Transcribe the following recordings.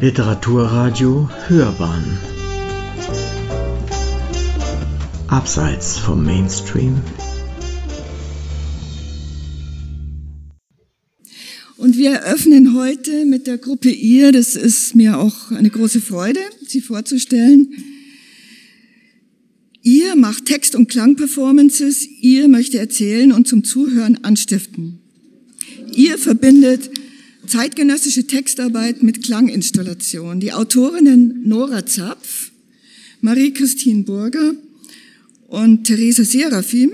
Literaturradio Hörbahn Abseits vom Mainstream Und wir eröffnen heute mit der Gruppe Ihr, das ist mir auch eine große Freude, Sie vorzustellen. Ihr macht Text- und Klangperformances, ihr möchte erzählen und zum Zuhören anstiften. Ihr verbindet zeitgenössische Textarbeit mit Klanginstallation. Die Autorinnen Nora Zapf, Marie-Christine Burger und Theresa Serafim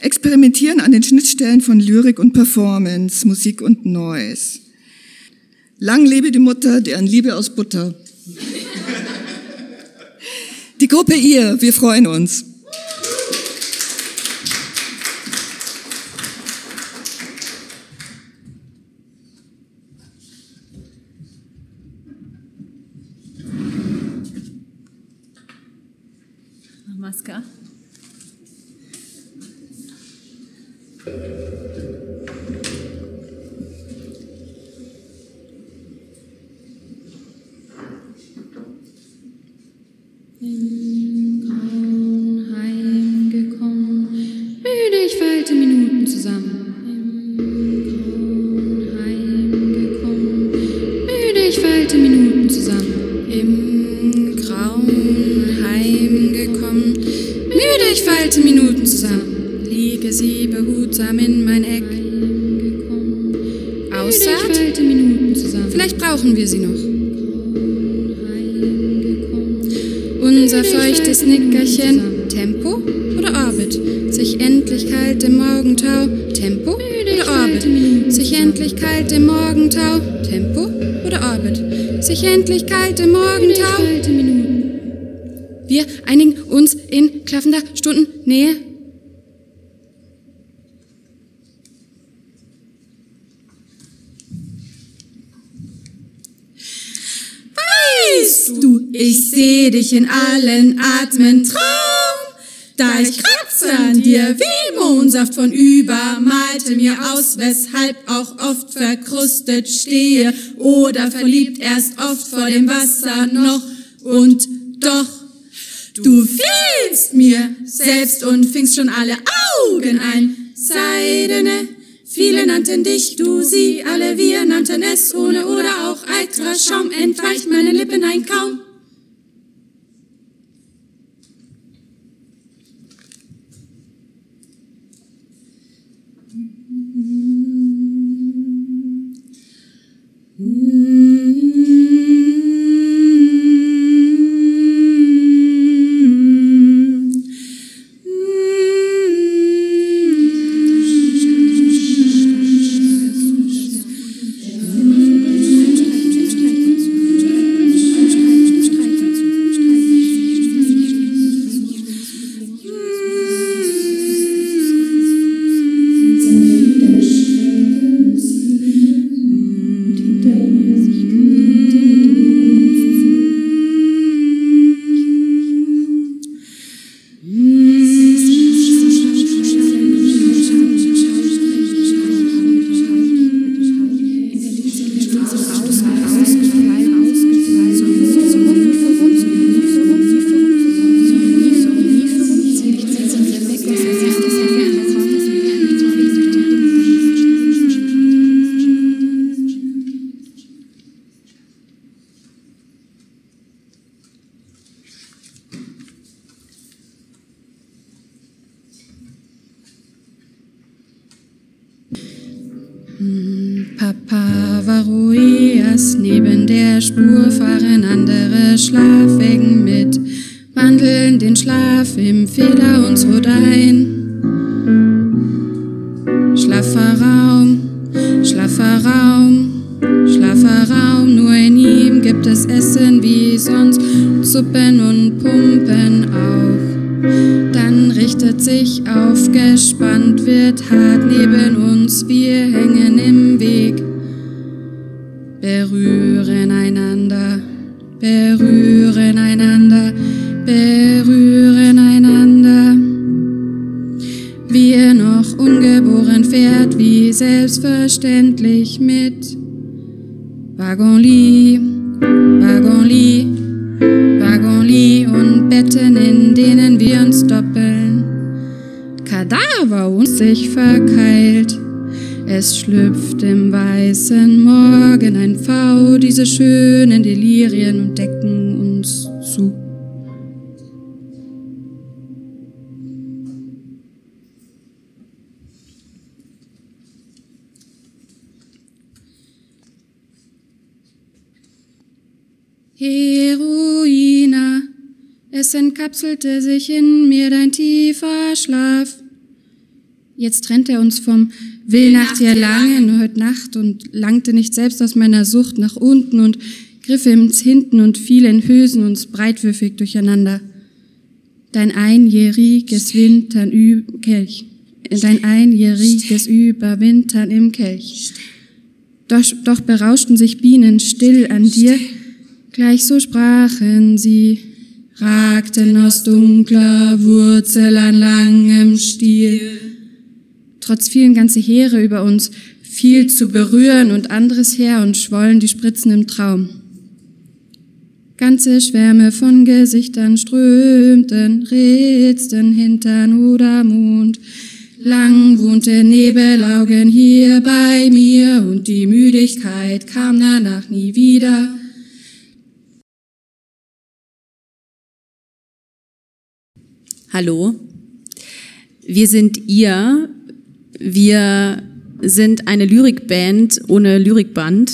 experimentieren an den Schnittstellen von Lyrik und Performance, Musik und Noise. Lang lebe die Mutter, deren Liebe aus Butter. Die Gruppe ihr, wir freuen uns. Unser feuchtes Nickerchen. Tempo oder Orbit? Sich endlich kalt im Morgentau. Tempo oder Orbit? Sich endlich kalt im Morgentau. Tempo oder Orbit? Sich endlich kalt im Morgentau. Wir einigen uns in klaffender Stundennähe. Weißt du, ich seh dich in allen Atmen Traum. Da ich kratze an dir wie Mohnsaft von über, malte mir aus, weshalb auch oft verkrustet stehe oder verliebt erst oft vor dem Wasser noch. Und doch, du fielst mir selbst und fingst schon alle Augen ein. Seidene, viele nannten dich, du sie, alle wir nannten es ohne oder auch eitrer Schaum entweicht meine Lippen ein kaum. Wie sonst, Suppen und Pumpen auch. Dann richtet sich auf, gespannt wird hart neben uns, wir hängen im Weg. Berühren einander, berühren einander, berühren einander. Wir noch ungeboren fährt wie selbstverständlich mit. Waggonli, Uns sich verkeilt. Es schlüpft im weißen Morgen ein V, diese schönen Delirien und decken uns zu. Heroina, es entkapselte sich in mir dein tiefer Schlaf. Jetzt trennt er uns vom Will nach dir langen heute Nacht und langte nicht selbst aus meiner Sucht nach unten und griff ins Hinten und fiel in Hülsen uns breitwürfig durcheinander. Dein einjähriges Wintern üb Kelch, dein einjähriges Überwintern im Kelch. Doch, doch berauschten sich Bienen still an dir, gleich so sprachen sie, ragten aus dunkler Wurzel an langem Stiel trotz vielen ganze Heere über uns, viel zu berühren und anderes her und schwollen die Spritzen im Traum. Ganze Schwärme von Gesichtern strömten, ritzten hintern oder Mond. Lang wohnte Nebelaugen hier bei mir und die Müdigkeit kam danach nie wieder. Hallo, wir sind ihr, wir sind eine Lyrikband ohne Lyrikband.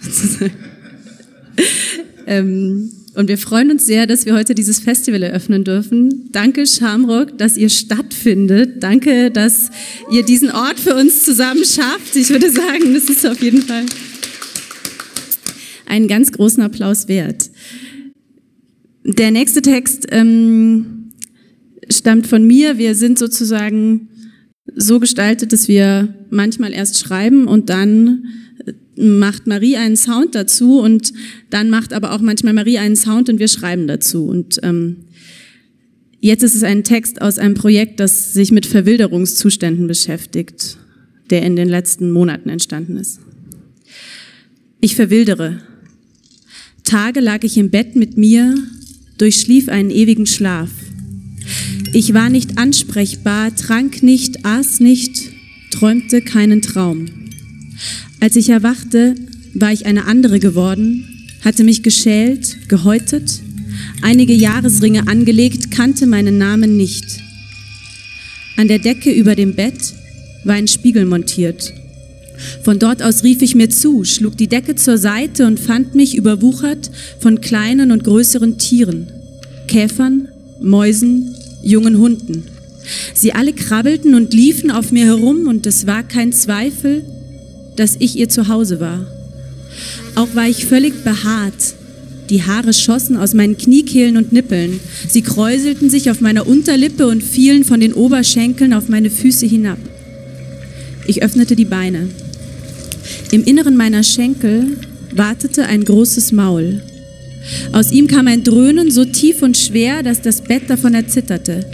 ähm, und wir freuen uns sehr, dass wir heute dieses Festival eröffnen dürfen. Danke, Schamrock, dass ihr stattfindet. Danke, dass ihr diesen Ort für uns zusammen schafft. Ich würde sagen, das ist auf jeden Fall einen ganz großen Applaus wert. Der nächste Text ähm, stammt von mir. Wir sind sozusagen so gestaltet, dass wir manchmal erst schreiben und dann äh, macht Marie einen Sound dazu und dann macht aber auch manchmal Marie einen Sound und wir schreiben dazu. Und ähm, jetzt ist es ein Text aus einem Projekt, das sich mit Verwilderungszuständen beschäftigt, der in den letzten Monaten entstanden ist. Ich verwildere. Tage lag ich im Bett mit mir, durchschlief einen ewigen Schlaf. Ich war nicht ansprechbar, trank nicht, aß nicht, träumte keinen Traum. Als ich erwachte, war ich eine andere geworden, hatte mich geschält, gehäutet, einige Jahresringe angelegt, kannte meinen Namen nicht. An der Decke über dem Bett war ein Spiegel montiert. Von dort aus rief ich mir zu, schlug die Decke zur Seite und fand mich überwuchert von kleinen und größeren Tieren, Käfern, Mäusen, jungen Hunden. Sie alle krabbelten und liefen auf mir herum und es war kein Zweifel, dass ich ihr Zuhause war. Auch war ich völlig behaart. Die Haare schossen aus meinen Kniekehlen und Nippeln. Sie kräuselten sich auf meiner Unterlippe und fielen von den Oberschenkeln auf meine Füße hinab. Ich öffnete die Beine. Im Inneren meiner Schenkel wartete ein großes Maul. Aus ihm kam ein Dröhnen so tief und schwer, dass das Bett davon erzitterte.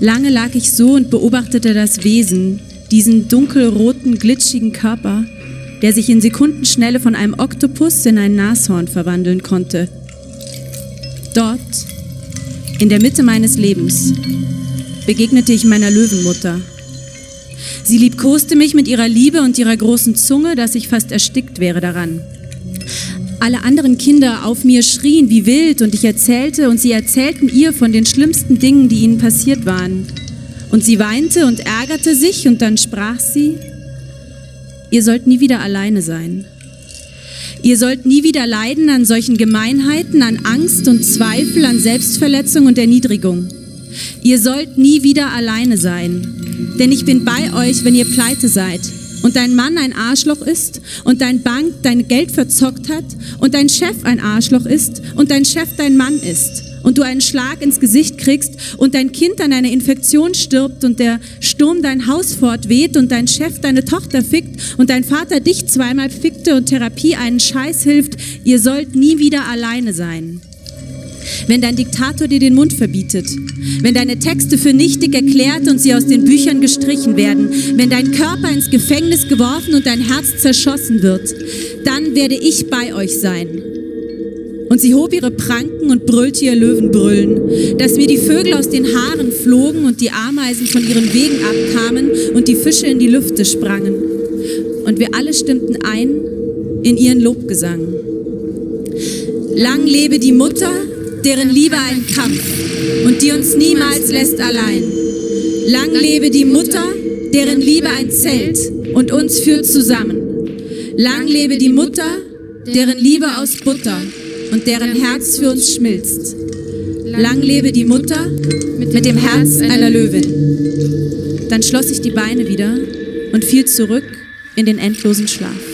Lange lag ich so und beobachtete das Wesen, diesen dunkelroten, glitschigen Körper, der sich in Sekundenschnelle von einem Oktopus in ein Nashorn verwandeln konnte. Dort, in der Mitte meines Lebens, begegnete ich meiner Löwenmutter. Sie liebkoste mich mit ihrer Liebe und ihrer großen Zunge, dass ich fast erstickt wäre daran alle anderen Kinder auf mir schrien wie wild und ich erzählte und sie erzählten ihr von den schlimmsten Dingen, die ihnen passiert waren. Und sie weinte und ärgerte sich und dann sprach sie, ihr sollt nie wieder alleine sein. Ihr sollt nie wieder leiden an solchen Gemeinheiten, an Angst und Zweifel, an Selbstverletzung und Erniedrigung. Ihr sollt nie wieder alleine sein, denn ich bin bei euch, wenn ihr pleite seid und dein Mann ein Arschloch ist und dein Bank dein Geld verzockt hat und dein Chef ein Arschloch ist und dein Chef dein Mann ist und du einen Schlag ins Gesicht kriegst und dein Kind an einer Infektion stirbt und der Sturm dein Haus fortweht und dein Chef deine Tochter fickt und dein Vater dich zweimal fickte und Therapie einen Scheiß hilft, ihr sollt nie wieder alleine sein wenn dein Diktator dir den Mund verbietet, wenn deine Texte für nichtig erklärt und sie aus den Büchern gestrichen werden, wenn dein Körper ins Gefängnis geworfen und dein Herz zerschossen wird, dann werde ich bei euch sein. Und sie hob ihre Pranken und brüllte ihr Löwenbrüllen, dass mir die Vögel aus den Haaren flogen und die Ameisen von ihren Wegen abkamen und die Fische in die Lüfte sprangen. Und wir alle stimmten ein in ihren Lobgesang. Lang lebe die Mutter, deren Liebe ein Kampf und die uns niemals lässt allein. Lang lebe die Mutter, deren Liebe ein Zelt und uns führt zusammen. Lang lebe die Mutter, deren Liebe aus Butter und deren Herz für uns schmilzt. Lang lebe die Mutter mit dem Herz einer Löwin. Dann schloss ich die Beine wieder und fiel zurück in den endlosen Schlaf.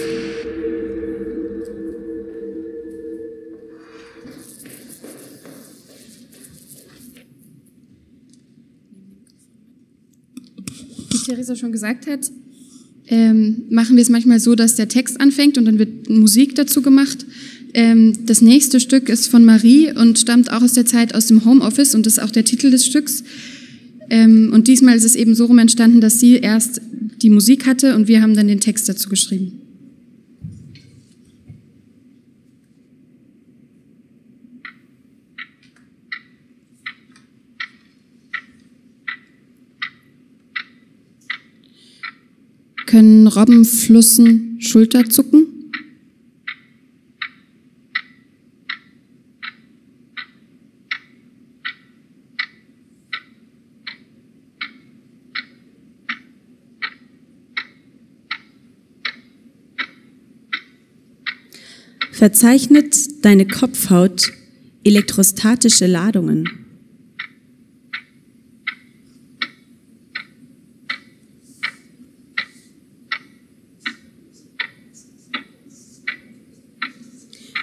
Theresa schon gesagt hat, ähm, machen wir es manchmal so, dass der Text anfängt und dann wird Musik dazu gemacht. Ähm, das nächste Stück ist von Marie und stammt auch aus der Zeit aus dem Homeoffice und ist auch der Titel des Stücks. Ähm, und diesmal ist es eben so rum entstanden, dass sie erst die Musik hatte und wir haben dann den Text dazu geschrieben. Können Robben Schulter zucken? Verzeichnet deine Kopfhaut elektrostatische Ladungen?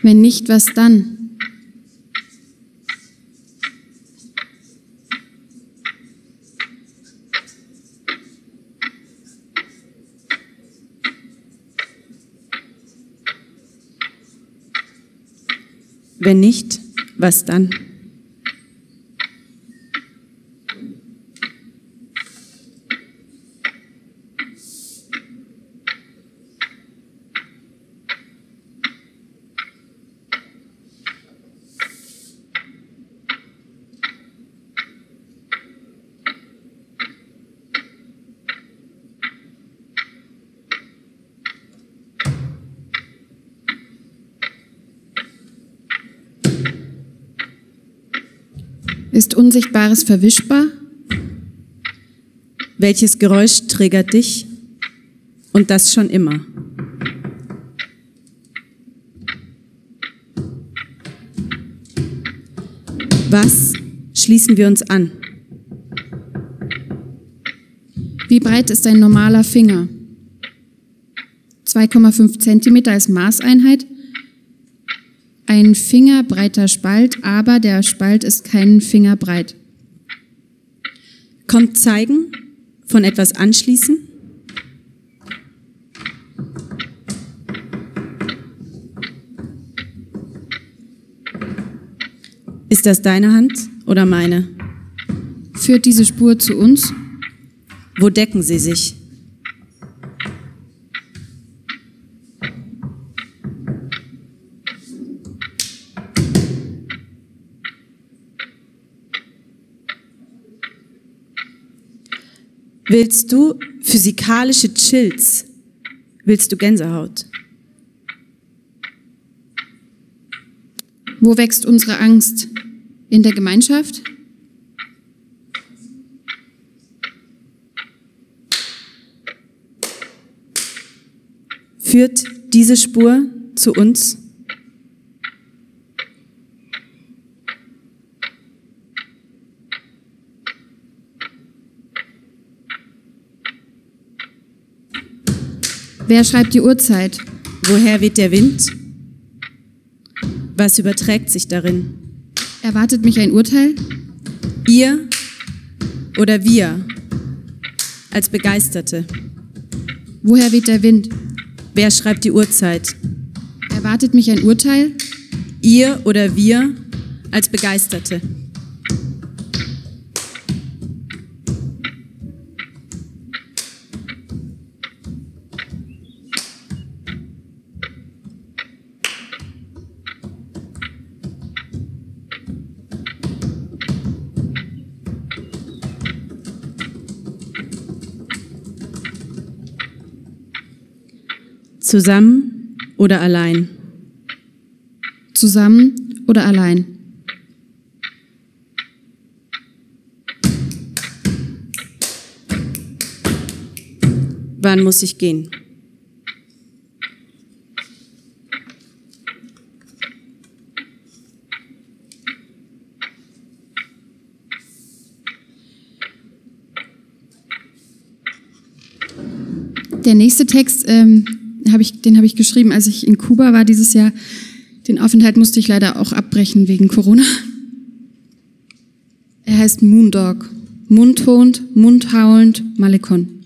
Wenn nicht, was dann? Wenn nicht, was dann? Ist Unsichtbares verwischbar? Welches Geräusch triggert dich? Und das schon immer. Was schließen wir uns an? Wie breit ist ein normaler Finger? 2,5 Zentimeter als Maßeinheit. Ein fingerbreiter Spalt, aber der Spalt ist keinen Finger breit. Kommt zeigen, von etwas anschließen? Ist das deine Hand oder meine? Führt diese Spur zu uns? Wo decken sie sich? Willst du physikalische Chills? Willst du Gänsehaut? Wo wächst unsere Angst? In der Gemeinschaft? Führt diese Spur zu uns? Wer schreibt die Uhrzeit? Woher weht der Wind? Was überträgt sich darin? Erwartet mich ein Urteil? Ihr oder wir als Begeisterte? Woher weht der Wind? Wer schreibt die Uhrzeit? Erwartet mich ein Urteil? Ihr oder wir als Begeisterte? Zusammen oder allein? Zusammen oder allein? Wann muss ich gehen? Der nächste Text, ähm, hab ich, den habe ich geschrieben, als ich in Kuba war dieses Jahr. Den Aufenthalt musste ich leider auch abbrechen wegen Corona. Er heißt Moondog. Mundhond, mundhaulend, Malekon.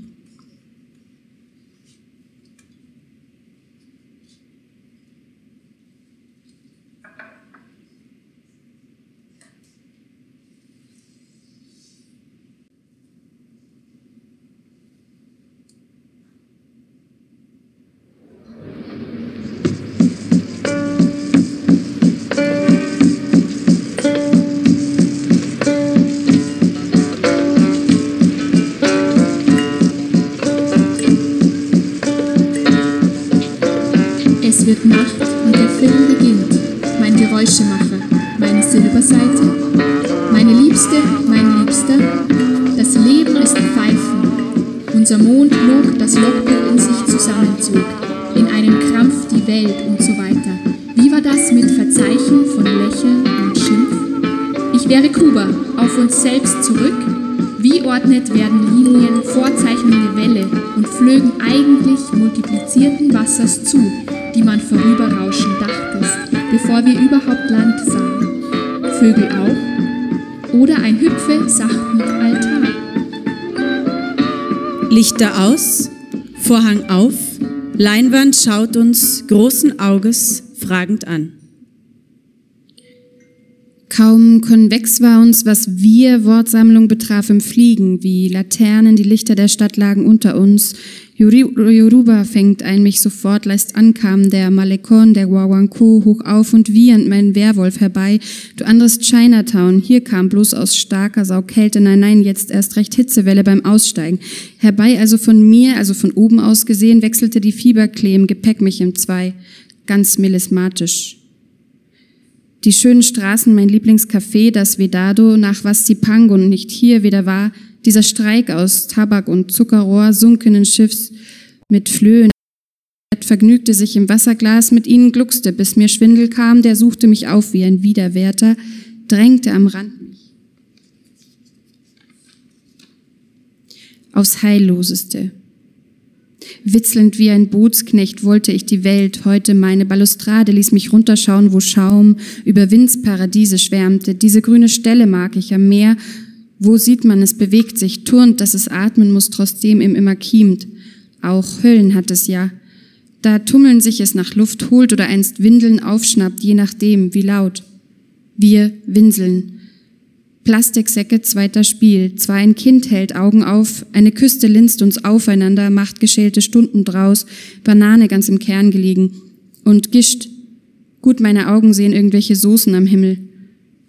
Beginnt. Mein Geräuschemacher, meine Silberseite, meine Liebste, mein Liebster. Das Leben ist Pfeifen. Unser Mond log, das Logbuch in sich zusammenzog. In einem Krampf die Welt und so weiter. Wie war das mit Verzeichen von Lächeln und Schimpf? Ich wäre Kuba, auf uns selbst zurück. Wie ordnet werden Linien vorzeichnende Welle und flögen eigentlich multiplizierten Wassers zu, die man vorüberrauschen dachtest, bevor wir überhaupt Land sahen. Vögel auch? Oder ein Hüpfe sachten Altar? Lichter aus, Vorhang auf, Leinwand schaut uns großen Auges fragend an. Kaum konvex war uns, was wir Wortsammlung betraf im Fliegen, wie Laternen, die Lichter der Stadt lagen unter uns. Yoruba fängt ein mich sofort leist ankam, der Malekon, der Wawanko hoch auf und wiehernd mein Werwolf herbei. Du anderes Chinatown, hier kam bloß aus starker Saukälte, nein, nein, jetzt erst recht Hitzewelle beim Aussteigen. Herbei also von mir, also von oben aus gesehen, wechselte die Fieberklee im Gepäck mich im Zwei, ganz melismatisch. Die schönen Straßen, mein Lieblingscafé, das Vedado, nach Vastipangun nicht hier wieder war, dieser Streik aus Tabak und Zuckerrohr, sunkenen Schiffs mit Flöhen, vergnügte sich im Wasserglas, mit ihnen gluckste, bis mir Schwindel kam, der suchte mich auf wie ein Widerwärter, drängte am Rand mich. Aufs Heilloseste. Witzelnd wie ein Bootsknecht wollte ich die Welt, heute meine Balustrade ließ mich runterschauen, wo Schaum über Windsparadiese schwärmte. Diese grüne Stelle mag ich am Meer, wo sieht man, es bewegt sich, turnt, dass es atmen muss, trotzdem ihm immer kiemt. Auch Höllen hat es ja. Da tummeln sich es nach Luft holt oder einst Windeln aufschnappt, je nachdem, wie laut. Wir winseln. Plastiksäcke, zweiter Spiel. Zwar ein Kind hält Augen auf, eine Küste linst uns aufeinander, macht geschälte Stunden draus, Banane ganz im Kern gelegen. Und gischt. Gut, meine Augen sehen irgendwelche Soßen am Himmel.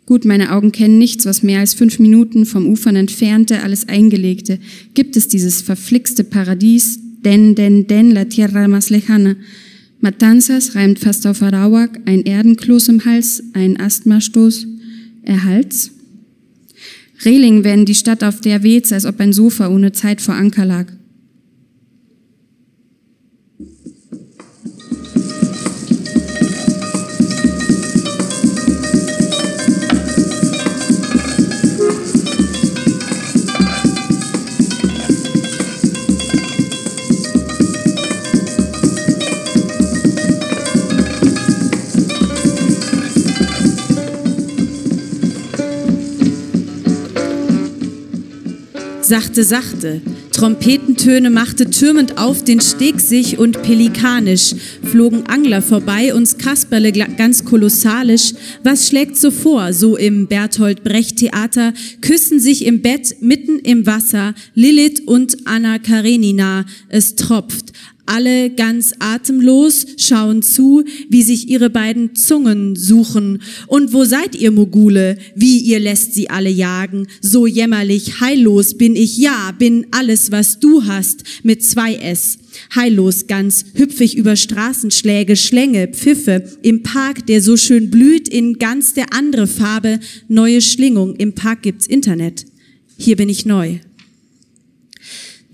Gut, meine Augen kennen nichts, was mehr als fünf Minuten vom Ufern entfernte, alles Eingelegte. Gibt es dieses verflixte Paradies? Den, den, den, la tierra más lejana. Matanzas reimt fast auf Arawak, ein Erdenkloß im Hals, ein Asthmastoß. Erhalts? Reling werden die Stadt, auf der weht's, als ob ein Sofa ohne Zeit vor Anker lag. Sachte, sachte, Trompetentöne machte türmend auf den Steg sich und pelikanisch flogen Angler vorbei, uns Kasperle ganz kolossalisch. Was schlägt so vor? So im Bertolt Brecht Theater küssen sich im Bett mitten im Wasser Lilith und Anna Karenina. Es tropft. Alle ganz atemlos schauen zu, wie sich ihre beiden Zungen suchen. Und wo seid ihr, Mogule? Wie ihr lässt sie alle jagen? So jämmerlich, heillos bin ich, ja, bin alles, was du hast, mit zwei S. Heillos ganz, hüpfig über Straßenschläge, Schlänge, Pfiffe, im Park, der so schön blüht, in ganz der andere Farbe, neue Schlingung, im Park gibt's Internet. Hier bin ich neu.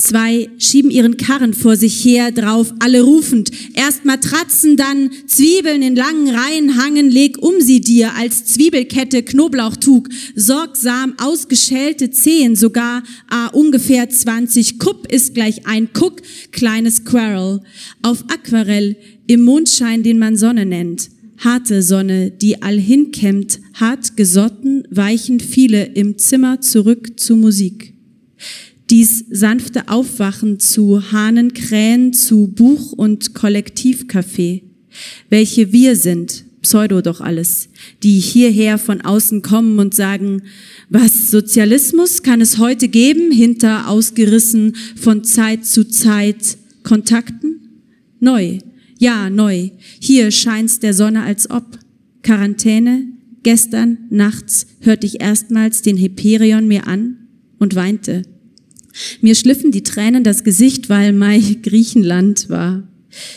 Zwei schieben ihren Karren vor sich her, drauf alle rufend. Erst Matratzen, dann Zwiebeln in langen Reihen hangen, leg um sie dir als Zwiebelkette Knoblauchtug. Sorgsam ausgeschälte Zehen, sogar ah, ungefähr 20. Kupp ist gleich ein Cook, kleines Quarrel. Auf Aquarell, im Mondschein, den man Sonne nennt. Harte Sonne, die allhin kämmt, hart gesotten, weichen viele im Zimmer zurück zu Musik dies sanfte Aufwachen zu Hahnenkrähen, zu Buch- und Kollektivcafé, welche wir sind, Pseudo doch alles, die hierher von außen kommen und sagen, was Sozialismus kann es heute geben, hinter ausgerissen von Zeit zu Zeit Kontakten? Neu, ja, neu. Hier scheint's der Sonne als ob. Quarantäne, gestern nachts hörte ich erstmals den Hyperion mir an und weinte. Mir schliffen die Tränen das Gesicht, weil Mai Griechenland war.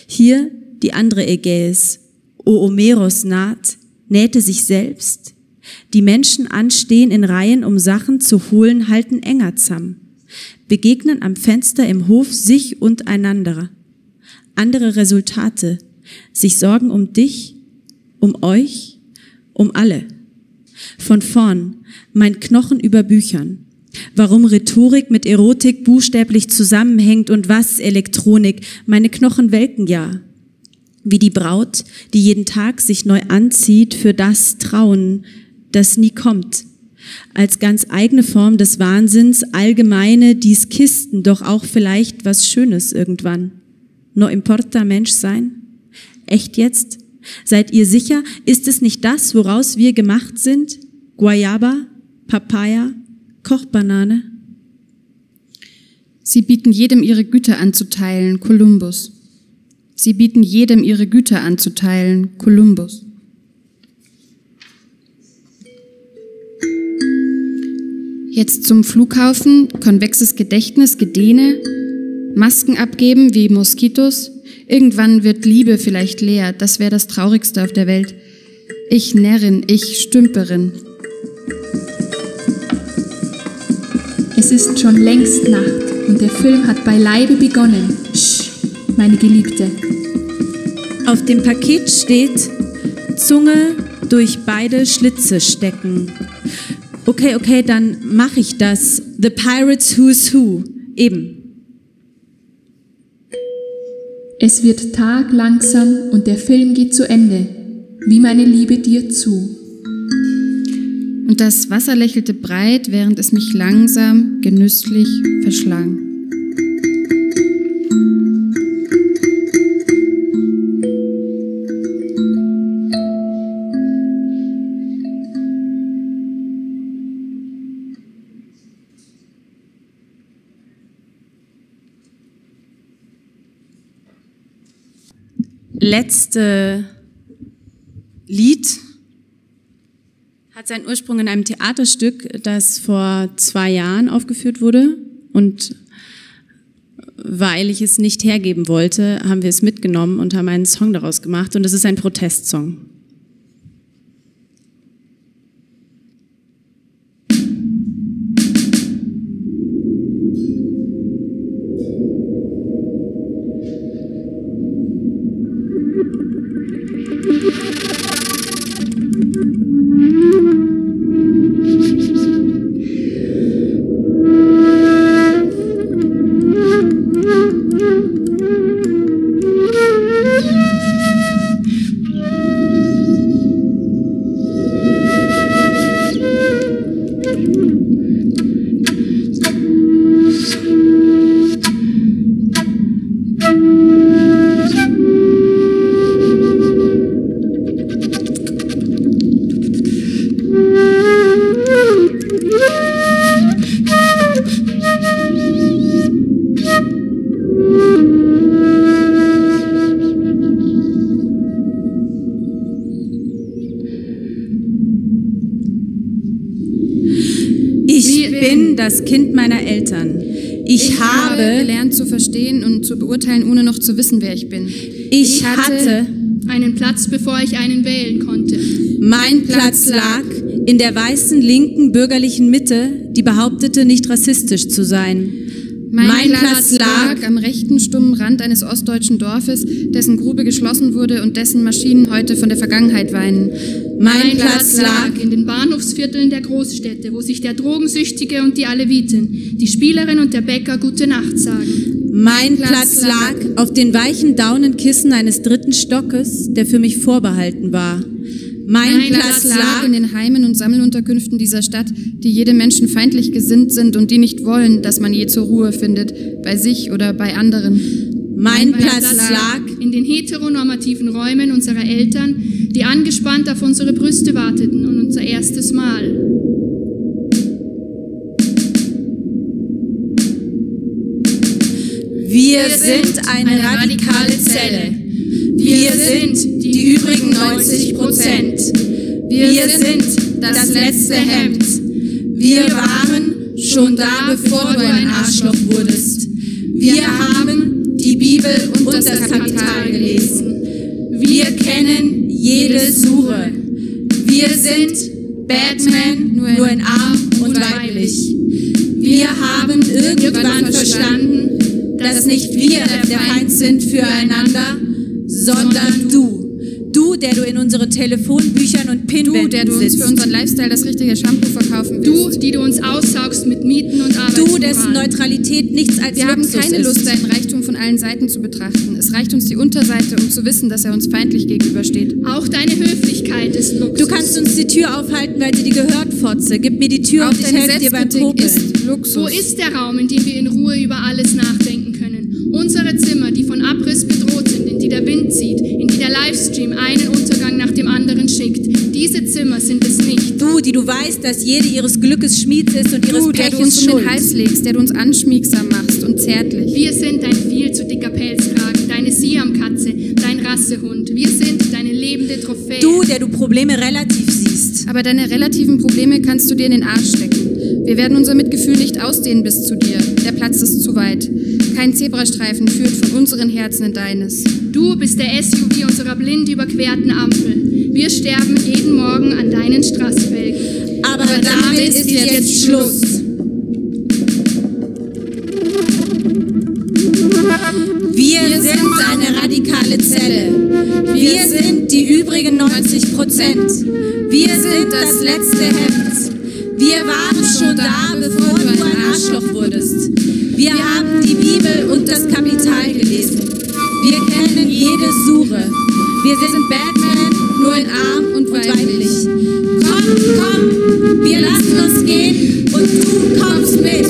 Hier die andere Ägäis. Oomeros naht, nähte sich selbst. Die Menschen anstehen in Reihen, um Sachen zu holen, halten enger zusammen. Begegnen am Fenster im Hof sich und einander. Andere Resultate. Sich sorgen um dich, um euch, um alle. Von vorn, mein Knochen über Büchern warum Rhetorik mit Erotik buchstäblich zusammenhängt und was Elektronik. Meine Knochen welken ja. Wie die Braut, die jeden Tag sich neu anzieht für das Trauen, das nie kommt. Als ganz eigene Form des Wahnsinns, allgemeine, dies Kisten, doch auch vielleicht was Schönes irgendwann. No importa Mensch sein? Echt jetzt? Seid ihr sicher? Ist es nicht das, woraus wir gemacht sind? Guayaba? Papaya? Kochbanane. Sie bieten jedem ihre Güter anzuteilen, Kolumbus. Sie bieten jedem ihre Güter anzuteilen, Kolumbus. Jetzt zum Flughafen, konvexes Gedächtnis, Gedehne, Masken abgeben wie Moskitos. Irgendwann wird Liebe vielleicht leer, das wäre das Traurigste auf der Welt. Ich Närrin, ich Stümperin, Es ist schon längst Nacht und der Film hat beileibe begonnen. Sch, meine Geliebte. Auf dem Paket steht Zunge durch beide Schlitze stecken. Okay, okay, dann mache ich das. The Pirates Who's Who. Eben. Es wird Tag langsam und der Film geht zu Ende. Wie meine Liebe dir zu und das Wasser lächelte breit, während es mich langsam, genüsslich verschlang. Letzte Lied hat seinen Ursprung in einem Theaterstück, das vor zwei Jahren aufgeführt wurde. Und weil ich es nicht hergeben wollte, haben wir es mitgenommen und haben einen Song daraus gemacht. Und es ist ein Protestsong. Das Kind meiner Eltern. Ich, Ich habe gelernt zu verstehen und zu beurteilen, ohne noch zu wissen, wer ich bin. ich hatte, Einen Platz, bevor ich einen wählen konnte. mein Platz lag in der weißen linken bürgerlichen Mitte, die behauptete, nicht rassistisch zu sein. Mein, Mein Platz, Platz lag am rechten stummen Rand eines ostdeutschen Dorfes, dessen Grube geschlossen wurde und dessen Maschinen heute von der Vergangenheit weinen. Mein Platz lag in den Bahnhofsvierteln der Großstädte, wo sich der Drogensüchtige und die Alevitin, die Spielerin und der Bäcker gute Nacht sagen. Mein Platz lag auf den weichen Daunenkissen eines dritten Stockes, der für mich vorbehalten war. Mein, Mein Platz lag in den Heimen und Sammelunterkünften dieser Stadt, die jedem Menschen feindlich gesinnt sind und die nicht wollen, dass man je zur Ruhe findet, bei sich oder bei anderen. mein Platz lag in den heteronormativen Räumen unserer Eltern, die angespannt auf unsere Brüste warteten und unser erstes Mal. Wir sind eine radikale Zelle. Wir sind die übrigen 90 Prozent. Wir sind das letzte Hemd. Wir waren schon da, bevor du ein Arschloch wurdest. Wir haben die Bibel und das Kapital gelesen. Wir kennen jede Sure. Wir sind Batman nur in arm und weiblich. Wir haben irgendwann verstanden, dass nicht wir der Feind sind füreinander, sondern du. Du, der du in unseren Telefonbüchern und Du, Pinwänden der du uns sitzt. für unseren Lifestyle das richtige Shampoo verkaufen Du, willst. die du uns aussaugst mit Mieten und du, Arbeitsmoral. dessen Neutralität nichts als Wir haben Luxus keine ist. Lust, seinen Reichtum von allen Seiten zu betrachten. Es reicht uns die Unterseite, um zu wissen, dass er uns feindlich gegenübersteht. Auch deine Höflichkeit ist Luxus. Du kannst uns die Tür aufhalten, weil sie dir gehört, Fotze. Gib mir die Tür Auch und ich helfe dir beim Popeln. ist Luxus. Wo ist der Raum, in dem wir in Ruhe über alles nachdenken können? Unsere Zimmer, die von Abriss bedroht die der Wind zieht, in die der Livestream einen Untergang nach dem anderen schickt. Diese Zimmer sind es nicht. Du, die du weißt, dass jede ihres Glückes Schmied ist und ihres Du, der du uns um den Hals legst, der du uns anschmiegsam machst und zärtlich. Wir sind dein viel zu dicker Pelzkragen, deine Siamkatze, dein Rassehund. Wir sind deine lebende Trophäe. Du, der du Probleme relativ Aber deine relativen Probleme kannst du dir in den Arsch stecken. Wir werden unser Mitgefühl nicht ausdehnen bis zu dir. Der Platz ist zu weit. Kein Zebrastreifen führt von unseren Herzen in deines. Du bist der SUV unserer blind überquerten Ampel. Wir sterben jeden Morgen an deinen Straßenwälken. Aber, damit ist jetzt Schluss. Wir sind eine radikale Zelle. Wir sind 99 Prozent. Wir sind das letzte Hemd. Wir waren schon da, bevor du ein Arschloch wurdest. Wir haben die Bibel und das Kapital gelesen. Wir kennen jede Suche. Wir sind Batman, nur in arm und weiblich. Komm, komm, wir lassen uns gehen und du kommst mit.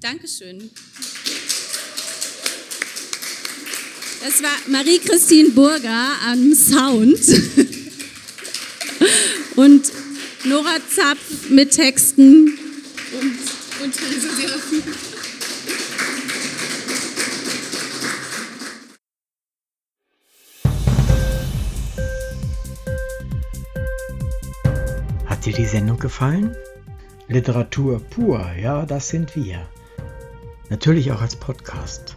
Dankeschön. Das war Marie-Christine Burger am Sound und Nora Zapf mit Texten und, und. Hat dir die Sendung gefallen? Literatur pur, ja, das sind wir. Natürlich auch als Podcast.